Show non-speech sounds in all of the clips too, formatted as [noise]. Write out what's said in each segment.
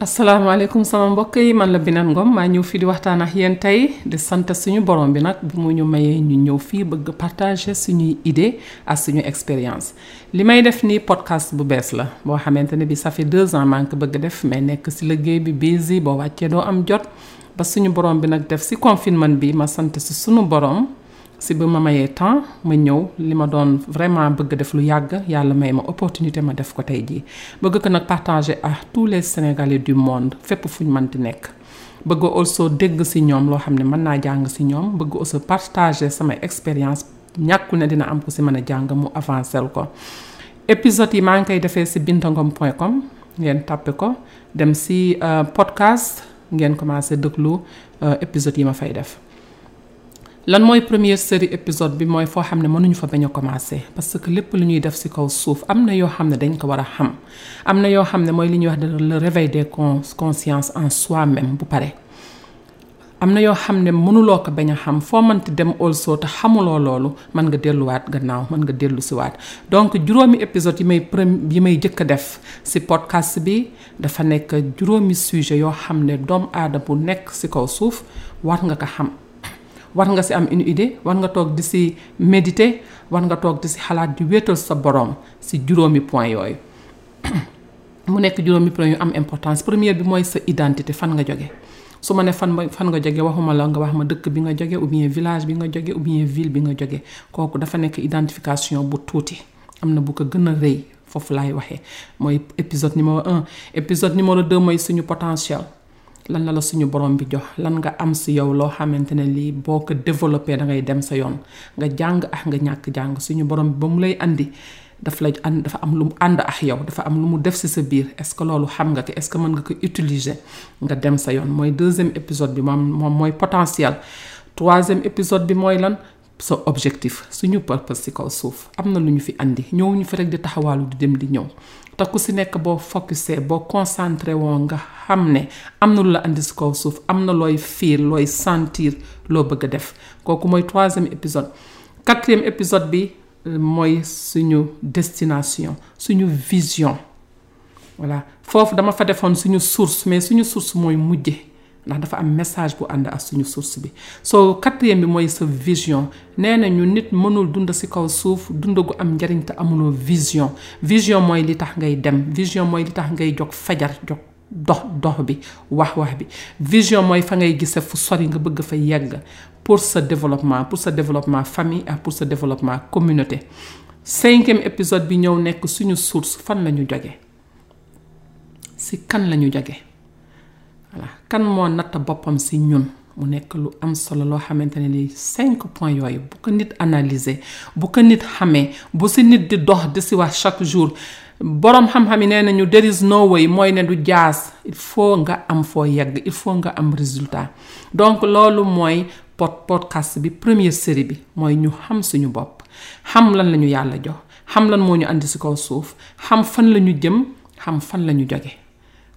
asalaamaaleykum sama mbokk yi man la Binane Ngom maa ñëw fii di waxtaan ak yéen tey di sant suñu borom bi nag bu mu ñu mayee ñu ñëw fii bëgg partager suñuy idée ak suñu expérience. Li may def nii podcast bu bees la boo xamante ne bi fait deux ans maa ngi ko bëgg def mais nekk si liggéey bi busy boo wàccee doo am jot. Ba suñu borom bi nag def si confinement bi ma sant si suñu borom si bi ma mayee temps ma ñëw li ma doon vraiment bëgg def lu yàgg yàlla opportunité partager ak tous les sénégalais du monde fépp fu ñu nekk. Bëgg also dégg si ñoom loo ne also partager sama expérience ñàkkul ne dina am ko si mën mu avancer ko. Épisode yi maa ngi koy defee si bintangom point com si podcast ngeen commencé déglu épisode yi ma fay def lan mooy première série épisode bi mooy foo xam ne mënuñu fa bañ a commencé parce que lépp lu ñuy def ci kaw suuf am na yoo xam ne dañ ko war a xam. am na yoo xam ne mooy li ñuy wax le réveil des consciences en soi-même bu pare. am na yoo xam ne mënuloo ko bañ a xam foo mënti dem also te xamuloo loolu mën nga delluwaat gannaaw mën nga dellusiwaat donc juróomi épisode yi may premier yi may jëkk a def ci podcast bi dafa nekk juróomi sujet yoo xam ne doomu aada bu nekk ci kaw suuf war nga ko xam. War nga ci am une idée war nga toog di ci méditer war nga toog di ci xalaat di wéetal sa borom ci juróomi point yooyu. [coughs] Mu nekk juróomi point yu am importance. Première bi mooy sa identité fan nga jóge. Su ma ne fan fan la nga wax ma dëkk bi nga jóge ou bien village bi nga jóge ou bien ville bi nga jóge. Kooku dafa nekk identification bu tuuti. Am na bu ko gën a rëy foofu laay waxee. Épisode numéro un. Épisode numéro deux mooy suñu potentiel lan la la suñu borom bi jox lan nga am si yow loo xamante ne lii boo ko développé da ngay dem sa yoon. Nga jàng ak nga ñàkk jàng suñu borom bi ba mu lay andi daf lay ànd dafa am lu mu ànd ak yow dafa am lu mu def si sa biir. Est-ce que loolu xam nga ko? Est-ce que mën nga ko utiliser? Nga dem sa yoon. Mooy deuxième épisode bi moom moom mooy potentiel. Troisième épisode bi mooy lan? Sa objectif suñu purpose si kaw suuf. Am na lu ñu fi andi. Ñëwuñu fi rek di taxawaalu di dem di ñëw. Te ku si nekk boo focusé boo concentré woo nga xam ne sentir loo bëgg troisième épisode. Quatrième épisode bi mooy suñu destination suñu vision. Voilà. Foofu dama fa defoon suñu source mais source ndax dafa am message bu ànd ak suñu source bi. Soo quatrième bi mooy sa vision. Nee nañu nit mënul dund ci kaw suuf dund gu am njariñ te amuloo vision. Vision mooy li tax ngay dem. Vision mooy li tax ngay jog fajar jox dox dox bi wax wax bi. Vision mooy fa ngay gise fu sori nga bëgg fa yegg. Pour sa développement pour sa développement famille ak pour sa développement communauté. Cinquième épisode bi ñëw nekk suñu source fan la ñu jóge? Ci kan la ñu jóge? Kan moo natt boppam si ñun? Mu nekk lu am solo loo xamante ne ni cinq points yooyu bu ko nit analyser bu ko nit xamee bu si nit di dox di si wax chaque jour boroom xam-xam yi nee nañu there is no mooy ne du jaas. Il faut nga am foo yegg il faut nga am résultat. Donc loolu mooy pod podcast bi première série bi mooy ñu xam suñu bopp xam lan la ñu yàlla jox xam lan moo ñu andi si kaw suuf xam fan la ñu jëm xam fan la ñu jóge.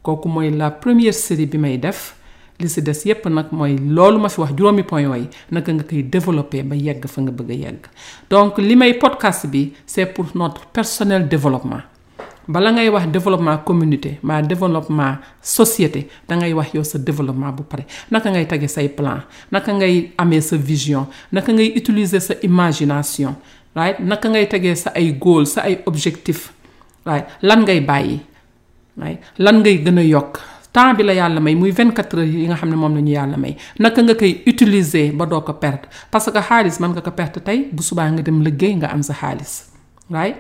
Kooku mooy la première série bi may def. li ci des yépp nag mooy loolu ma fi wax juróomi point yooyu naka nga koy développer ba yegg fa nga bëgg a yegg. Donc li may podcast bi c'est pour notre personnel développement. Bala ngay wax développement communauté mbaa développement société dangay wax yow sa développement bu pare. Naka ngay tege say plan naka ngay amee sa vision naka ngay utiliser sa imagination right? Naka ngay tegee sa ay goal sa ay objectif right? Lan ngay bàyyi? Right? Lan ngay gën a yokk. Temps bi la yàlla may muy 24 heures yi nga xam ne moom la ñu yàlla may. Naka nga koy utiliser ba doo ko perte parce que xaalis mën nga ko perte tey bu subaa nga dem liggéey nga am sa xaalis. Right?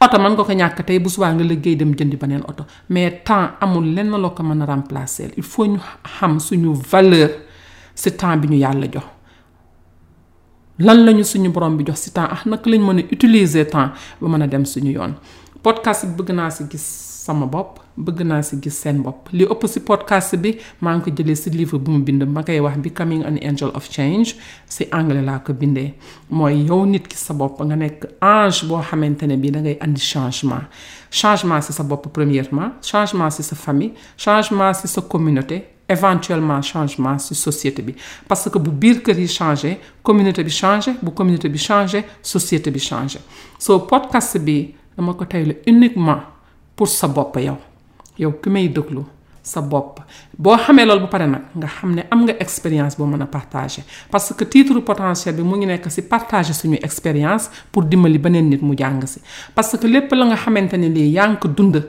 Oto mën nga ko ñàkk tey bu subaa nga liggéey dem jëndi beneen oto. Mais temps amul lenn loo ko mën a remplacer. Il faut ñu xam suñu valeur ci temps bi ñu yàlla jox. Lan lañu suñu borom bi jox ci temps? Ah naka lañ mën a utiliser temps ba mën a dem suñu yoon? Podcast bi bëgg naa si gis sama bopp bëgg naa ci gis seen bopp. Li ëpp ci podcast bi maa ngi ko jëlee ci livre bu mu bind ma koy wax Becoming an Angel of Change ci anglais laa ko bindee. Mooy yow nit ki sa bopp nga nekk ange boo xamante ne bii da ngay andi changement. Changement ci sa bopp premièrement changement ci sa famille changement ci sa communauté éventuellement changement ci société bi. Parce que bu biir kër yi changé communauté bi changé bu communauté bi changé société bi changé. So podcast bi dama ko tey uniquement pour sa bopp yow. Yow ki may déglu sa bopp. Boo xamee loolu ba pare nag nga xam ne am nga expérience boo mën a partager. Parce que titre potentiel bi mu ngi nekk ci partager suñu expérience pour dimbali beneen nit mu jàng ci. Parce que lépp la nga xamante ne lii yaa ngi ko dund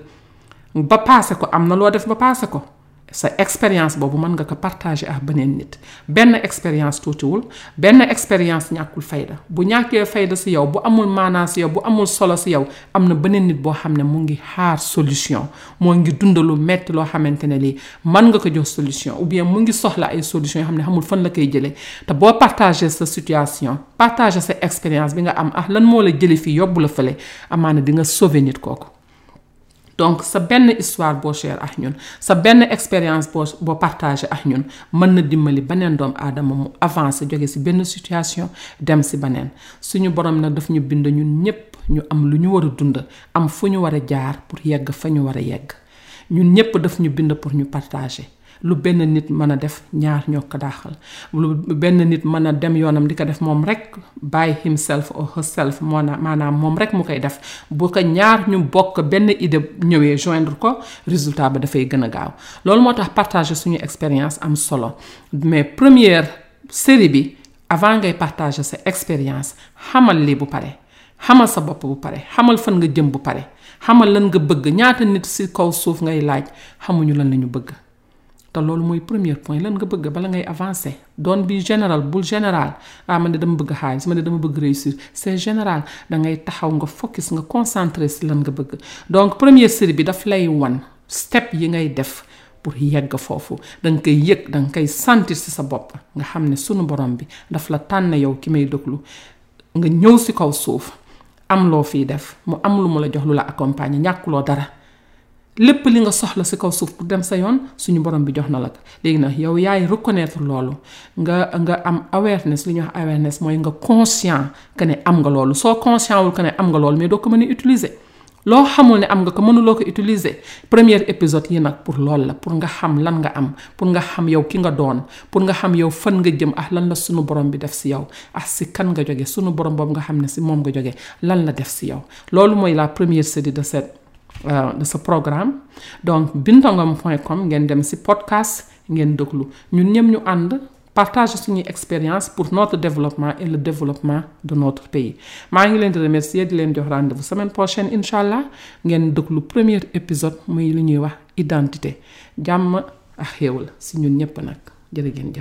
ba paase ko am na loo def ba paase ko. Sa expérience boobu mën nga ko partager ak beneen nit. Benn expérience tuutiwul benn expérience ñàkkul fayda. Bu ñàkkee fayda ci yow bu amul maanaa ci yow bu amul solo ci yow am na beneen nit boo xam ne mu ngi xaar solution. Moo ngi dund lu metti loo xamante ne lii mën nga ko jox solution. Ou bien mu ngi soxla ay solution yoo xam ne xamul fan la koy partager sa situation partager sa expérience bi nga am ah lan moo la jëlee fii yóbbu la fële amaana. Donc sa benn histoire boo share ak ñun sa benn expérience boo boo partagé ak ñun mën na dimbali beneen doomu aadama mu avancé jóge ci benn situation dem ci beneen. Suñu borom nag daf ñu bind ñun ñépp ñu am lu ñu war dund am fu ñu war jaar pour yegg fa ñu war a yegg. Ñun ñépp daf ñu bind pour ñu partager lu benn nit mën a def ñaar ñoo ko daaxal. Lu benn nit mën a dem yoonam di ko def moom rek by himself or herself maanaam moom rek mu koy def. Bu ko ñaar ñu bokk benn idée ñëwee joindre ko résultat ba dafay gën a gaaw. Loolu moo tax partager suñu expérience am solo. Mais première série bi avant ngay partager sa expérience xamal lii bu pare xamal sa bopp bu pare xamal fan nga jëm bu pare xamal lan nga bëgg ñaata nit ci kaw suuf ngay laaj xamuñu lan lañu bëgg. Te loolu premier point. Lan nga bëgg bala ngay avancer? Doon bi général bul général. Ah man de dama bëgg xaalis man de dama bëgg réussir. C'est général. Da ngay taxaw nga focus nga concentré si lan nga donc première série bi daf lay step yi ngay def pour yegg foofu. Da nga koy yëg da nga koy sentir si sa bopp. Nga xam ne sunu borom bi daf la tànn yow ki may déglu. Nga ñëw si kaw def. Mu am lu mu la jox lu. Lépp li nga soxla si kaw suuf pour dem sa yoon suñu borom bi jox na la ko léegi nag yow yaay reconnaître loolu nga nga am awareness li ñuy wax awareness mooy nga conscient que ne am nga loolu soo conscient wul que ne am nga loolu mais doo ko mën a utiliser. loo xamul ne am nga ko mënuloo ko utiliser premier épisode yi nag pour loolu la pour nga xam lan nga am pour nga xam yow ki nga doon pour nga xam yow fan nga jëm ah lan la sunu borom bi def si yow ak si kan nga jóge sunu borom boobu nga xam ne si moom nga jóge lan la def si yow loolu mooy la première série de cette. Uh, de ce programme. Donc bintangom.com ngeen dem ci podcast ngeen déglu. Ñun ñëpp ñu ànd partage suñuy expérience pour notre développement et le développement de notre pays. Maa ngi leen di remercier di leen jox rendez-vous semaine prochaine incha allah ngeen déglu premier épisode muy lu ñuy wax identité. Jàmm ak xéewal ñun ñëpp nag. Ngeen